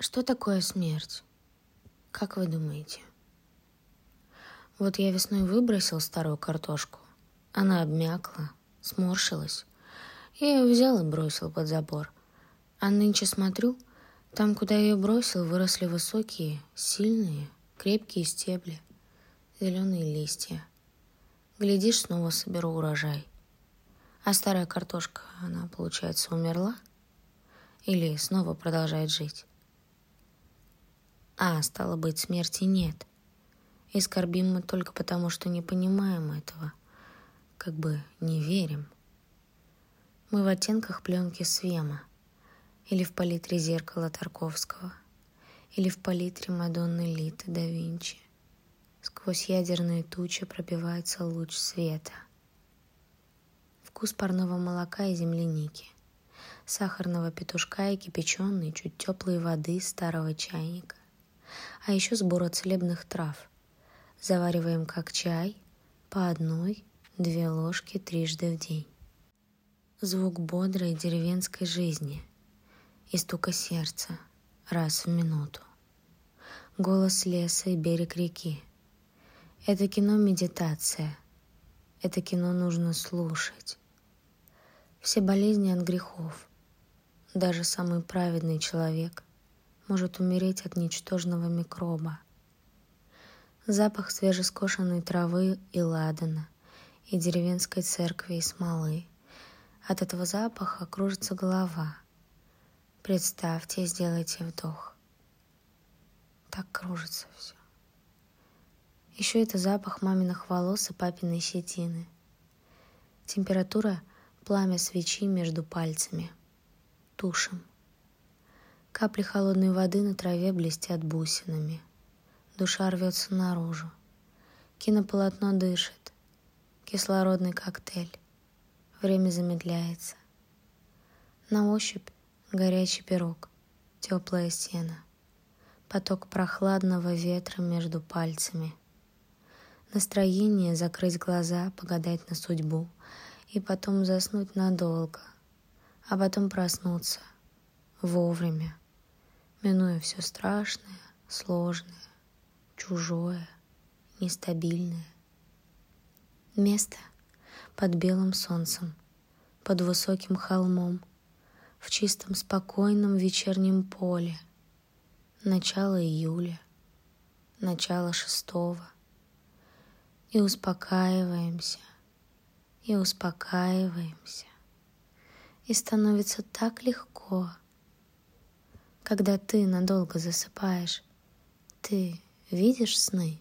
Что такое смерть? Как вы думаете? Вот я весной выбросил старую картошку. Она обмякла, сморщилась. Я ее взял и бросил под забор. А нынче смотрю, там, куда я ее бросил, выросли высокие, сильные, крепкие стебли, зеленые листья. Глядишь, снова соберу урожай. А старая картошка, она, получается, умерла? Или снова продолжает жить? А, стало быть, смерти нет. И скорбим мы только потому, что не понимаем этого. Как бы не верим. Мы в оттенках пленки Свема. Или в палитре зеркала Тарковского. Или в палитре Мадонны Литы да Винчи. Сквозь ядерные тучи пробивается луч света. Вкус парного молока и земляники. Сахарного петушка и кипяченой, чуть теплой воды старого чайника. А еще сбора целебных трав. Завариваем как чай по одной, две ложки трижды в день. Звук бодрой деревенской жизни и стука сердца раз в минуту. Голос леса и берег реки. Это кино медитация. Это кино нужно слушать. Все болезни от грехов. Даже самый праведный человек может умереть от ничтожного микроба. Запах свежескошенной травы и ладана, и деревенской церкви и смолы — от этого запаха кружится голова. Представьте сделайте вдох. Так кружится все. Еще это запах маминых волос и папиной щетины. Температура – пламя свечи между пальцами. Тушим. Капли холодной воды на траве блестят бусинами. Душа рвется наружу. Кинополотно дышит. Кислородный коктейль. Время замедляется. На ощупь горячий пирог, теплая стена, поток прохладного ветра между пальцами. Настроение закрыть глаза, погадать на судьбу и потом заснуть надолго, а потом проснуться вовремя, минуя все страшное, сложное, чужое, нестабильное. Место — под белым солнцем, под высоким холмом, в чистом спокойном вечернем поле. Начало июля, начало шестого. И успокаиваемся, и успокаиваемся. И становится так легко, когда ты надолго засыпаешь. Ты видишь сны?